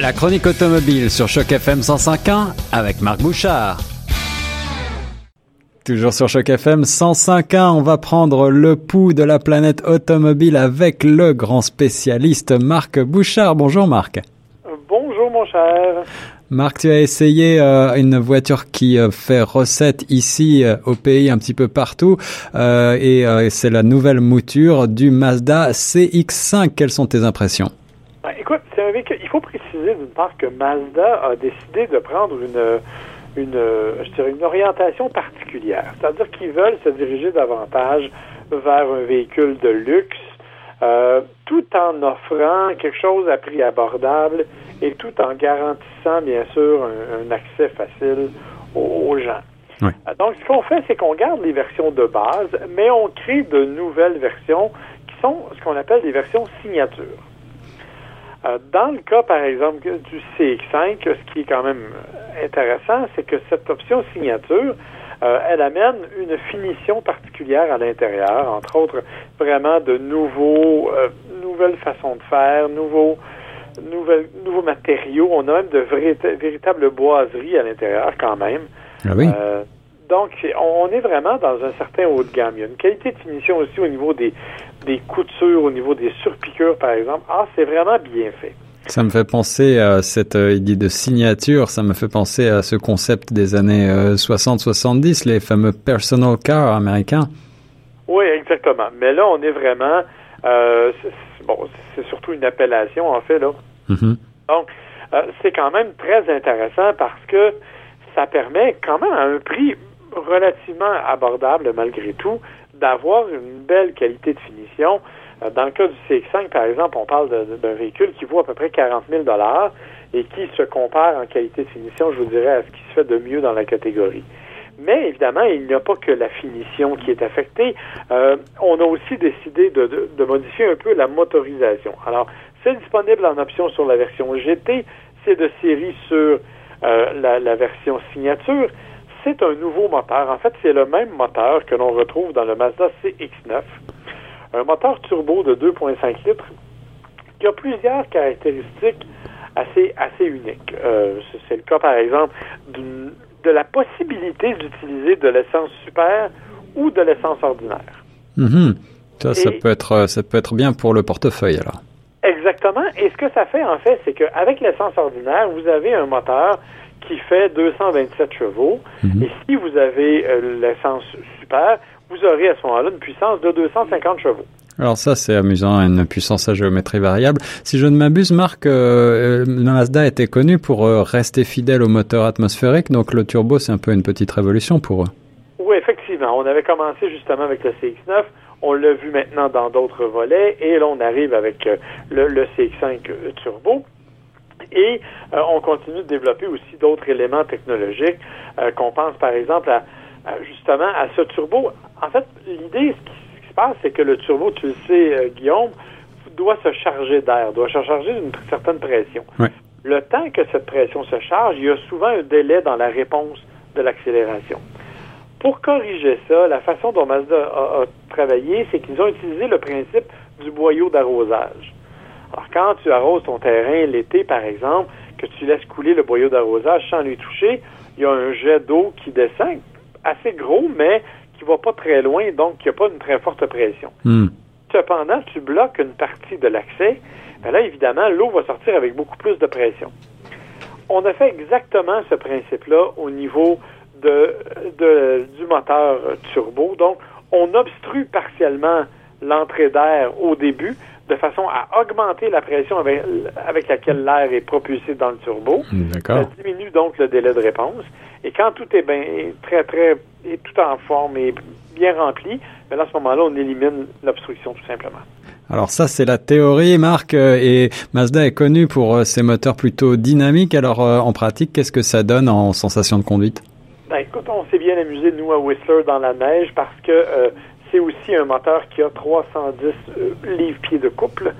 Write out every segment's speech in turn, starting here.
La chronique automobile sur Choc FM 105.1 avec Marc Bouchard. Toujours sur Choc FM 105.1, on va prendre le pouls de la planète automobile avec le grand spécialiste Marc Bouchard. Bonjour Marc. Bonjour mon cher. Marc, tu as essayé euh, une voiture qui euh, fait recette ici euh, au pays un petit peu partout et c'est la nouvelle mouture du Mazda CX5. Quelles sont tes impressions? Écoute, c'est un véhicule. Il faut préciser d'une part que Mazda a décidé de prendre une une, je dirais une orientation particulière. C'est-à-dire qu'ils veulent se diriger davantage vers un véhicule de luxe, euh, tout en offrant quelque chose à prix abordable et tout en garantissant, bien sûr, un, accès facile aux, gens. Euh, donc, ce qu'on fait, c'est qu'on garde les versions de base, mais on crée de nouvelles versions qui sont ce qu'on appelle des versions signature. Euh, dans le cas, par exemple, du CX5, ce qui est quand même intéressant, c'est que cette option signature, euh, elle amène une finition particulière à l'intérieur, entre autres vraiment de nouveaux, euh, nouvelles façons de faire, nouveaux, nouvelles, nouveaux matériaux. On a même de véritables boiseries à l'intérieur quand même. Ah oui. donc, on est vraiment dans un certain haut de gamme. Il y a une qualité de finition aussi au niveau des, des coutures, au niveau des surpiqûres, par exemple. Ah, c'est vraiment bien fait. Ça me fait penser à cette euh, idée de signature, ça me fait penser à ce concept des années 60-70, euh, les fameux personal cars américains. Oui, exactement. Mais là, on est vraiment... Euh, bon, c'est surtout une appellation, en fait, là. Mm-hmm. Donc, c'est quand même très intéressant parce que ça permet quand même à un prix relativement abordable malgré tout d'avoir une belle qualité de finition. Euh, dans le cas du CX5, par exemple, on parle d'un véhicule qui vaut à peu près 40 000 et qui se compare en qualité de finition, je vous dirais, à ce qui se fait de mieux dans la catégorie. Mais évidemment, il n'y a pas que la finition qui est affectée. Euh, on a aussi décidé de, modifier un peu la motorisation. Alors, c'est disponible en option sur la version GT, c'est de série sur euh, la, version signature. C'est un nouveau moteur. En fait, c'est le même moteur que l'on retrouve dans le Mazda CX9 un moteur turbo de 2,5 litres qui a plusieurs caractéristiques assez, assez uniques. Euh, c'est le cas, par exemple, de la possibilité d'utiliser de l'essence super ou de l'essence ordinaire. Mm-hmm. Ça, ça, peut être, ça peut être bien pour le portefeuille, alors. Exactement. Et ce que ça fait, en fait, c'est qu'avec l'essence ordinaire, vous avez un moteur qui fait 227 chevaux. Mm-hmm. Et si vous avez euh, l'essence super, vous aurez à ce moment-là une puissance de 250 chevaux. Alors ça, c'est amusant, une puissance à géométrie variable. Si je ne m'abuse, Marc, euh, Mazda était connu pour euh, rester fidèle au moteur atmosphérique, donc le turbo, c'est un peu une petite révolution pour eux. Oui, effectivement. On avait commencé justement avec le CX-9. On l'a vu maintenant dans d'autres volets. Et là, on arrive avec euh, le, CX-5 turbo. Et on continue de développer aussi d'autres éléments technologiques qu'on pense par exemple à, justement à ce turbo. En fait, l'idée, ce qui se passe, c'est que le turbo, tu le sais, euh, Guillaume, doit se charger d'air, doit se charger d'une certaine pression. Le temps que cette pression se charge, il y a souvent un délai dans la réponse de l'accélération. Pour corriger ça, la façon dont Mazda a, travaillé, c'est qu'ils ont utilisé le principe du boyau d'arrosage. Alors, quand tu arroses ton terrain l'été, par exemple, que tu laisses couler le boyau d'arrosage sans lui toucher, il y a un jet d'eau qui descend, assez gros, mais qui va pas très loin, donc il n'y a pas une très forte pression. Hmm. Cependant, tu bloques une partie de l'accès, ben là, évidemment, l'eau va sortir avec beaucoup plus de pression. On a fait exactement ce principe-là au niveau de, du moteur turbo. Donc, on obstrue partiellement l'entrée d'air au début de façon à augmenter la pression avec, avec laquelle l'air est propulsé dans le turbo. Ça diminue donc le délai de réponse. Et quand tout est bien, très, très, est tout en forme et bien rempli, ben à ce moment-là, on élimine l'obstruction tout simplement. Alors ça, c'est la théorie, Marc, euh, et Mazda est connu pour euh, ses moteurs plutôt dynamiques. Alors euh, en pratique, qu'est-ce que ça donne en sensation de conduite? Ben, écoute, on s'est bien amusé, nous, à Whistler, dans la neige, parce que c'est aussi un moteur qui a 310 livres-pieds de couple.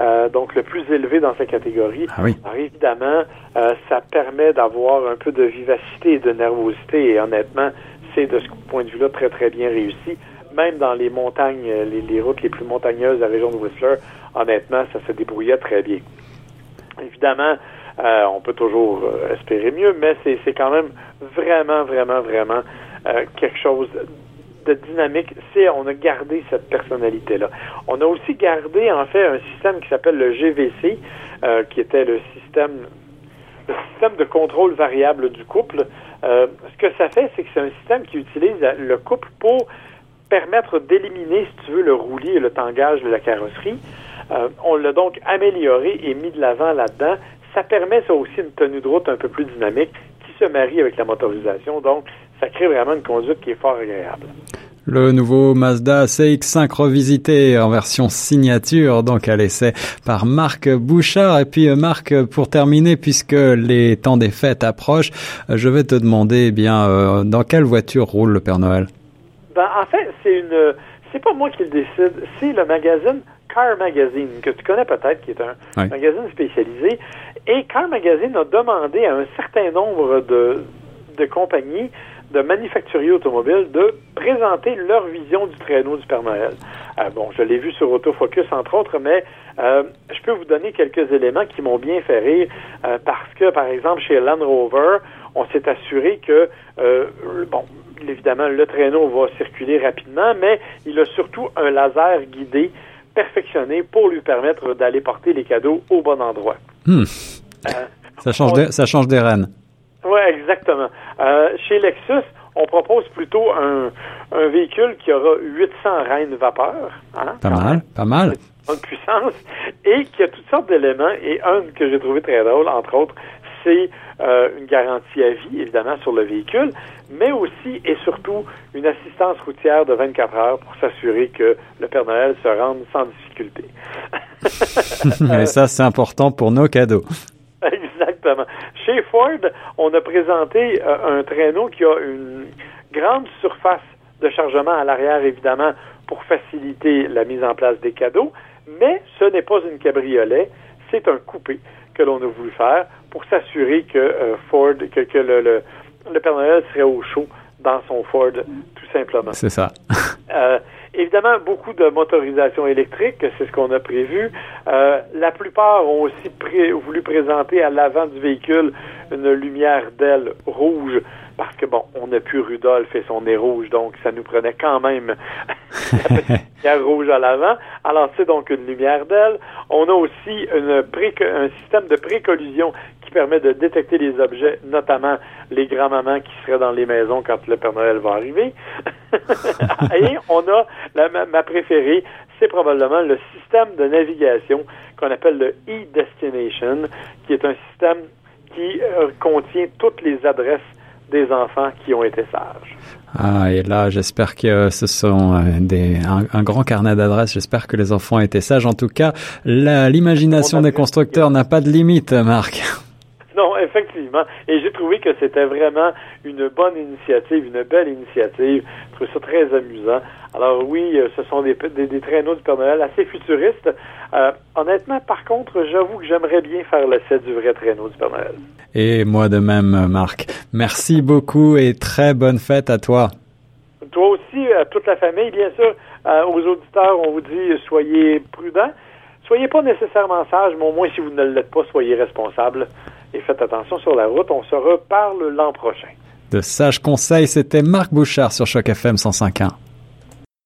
Euh, donc le plus élevé dans sa catégorie. Ah oui. Alors évidemment, euh, ça permet d'avoir un peu de vivacité et de nervosité et honnêtement, c'est de ce point de vue-là très très bien réussi. Même dans les montagnes, euh, les, routes les plus montagneuses de la région de Whistler, honnêtement, ça se débrouillait très bien. Évidemment, Euh, on peut toujours espérer mieux, mais c'est quand même vraiment, vraiment, vraiment quelque chose de dynamique. C'est on a gardé cette personnalité-là. On a aussi gardé en fait un système qui s'appelle le GVC, qui était le système le système de contrôle variable du couple. ce que ça fait, c'est que c'est un système qui utilise le couple pour permettre d'éliminer, si tu veux, le roulis et le tangage de la carrosserie. Euh, on l'a donc amélioré et mis de l'avant là-dedans. Ça permet ça aussi une tenue de route un peu plus dynamique qui se marie avec la motorisation. Donc, ça crée vraiment une conduite qui est fort agréable. Le nouveau Mazda CX5 revisité en version signature, donc à l'essai par Marc Bouchard. Et puis euh, Marc, pour terminer, puisque les temps des fêtes approchent, euh, je vais te demander, eh bien, dans quelle voiture roule le Père Noël? Ben, en fait, c'est une, c'est pas moi qui le décide, c'est le magazine Car Magazine, que tu connais peut-être, qui est un magazine spécialisé. Et Car Magazine a demandé à un certain nombre de, de compagnies de manufacturiers automobiles de présenter leur vision du traîneau du Père Noël. Euh, bon, je l'ai vu sur Autofocus, entre autres, mais euh, je peux vous donner quelques éléments qui m'ont bien fait rire euh, parce que, par exemple, chez Land Rover, on s'est assuré que, bon, évidemment, le traîneau va circuler rapidement, mais il a surtout un laser guidé perfectionné pour lui permettre d'aller porter les cadeaux au bon endroit. Hmm. Euh, ça, change ça change des rênes. Oui, exactement. Euh, chez Lexus, on propose plutôt un, véhicule qui aura 800 reines vapeur. Hein, pas mal, pas mal. Une puissance et qui a toutes sortes d'éléments. Et un que j'ai trouvé très drôle, entre autres, c'est euh, une garantie à vie, évidemment, sur le véhicule, mais aussi et surtout une assistance routière de 24 heures pour s'assurer que le Père Noël se rende sans difficulté. et ça, c'est important pour nos cadeaux. Exactement. Chez Ford, on a présenté euh, un traîneau qui a une grande surface de chargement à l'arrière, évidemment, pour faciliter la mise en place des cadeaux, mais ce n'est pas une cabriolet, c'est un coupé que l'on a voulu faire pour s'assurer que euh, Ford, que, le, le, Père Noël serait au chaud dans son Ford, tout simplement. C'est ça. euh, évidemment, beaucoup de motorisation électrique, c'est ce qu'on a prévu. Euh, la plupart ont aussi voulu présenter à l'avant du véhicule une lumière d'aile rouge parce que bon, on n'a plus Rudolph et son nez rouge, donc ça nous prenait quand même la lumière rouge à l'avant. Alors c'est donc une lumière d'aile. On a aussi une un système de précollision qui permet de détecter les objets, notamment les grands-mamans qui seraient dans les maisons quand le Père Noël va arriver. et on a la, ma préférée, c'est probablement le système de navigation qu'on appelle le e-destination, qui est un système qui euh, contient toutes les adresses des enfants qui ont été sages. Ah, et là, j'espère que ce sont euh, des, un, grand carnet d'adresses. J'espère que les enfants ont été sages. En tout cas, l'imagination des constructeurs n'a pas de limite, Marc. Non, effectivement. Et j'ai trouvé que c'était vraiment une bonne initiative, une belle initiative. Je trouve ça très amusant. Alors oui, euh, ce sont des, des, traîneaux du Père Noël assez futuristes. Euh, honnêtement, par contre, j'avoue que j'aimerais bien faire l'essai du vrai traîneau du Père Noël. Et moi de même, Marc. Merci beaucoup et très bonne fête à toi. Toi aussi, à toute la famille, bien sûr. Euh, aux auditeurs, on vous dit soyez prudents. Soyez pas nécessairement sages, mais au moins si vous ne l'êtes pas, soyez responsables et faites attention sur la route. On se reparle l'an prochain. De sages conseils, c'était Marc Bouchard sur Choc FM 105.1.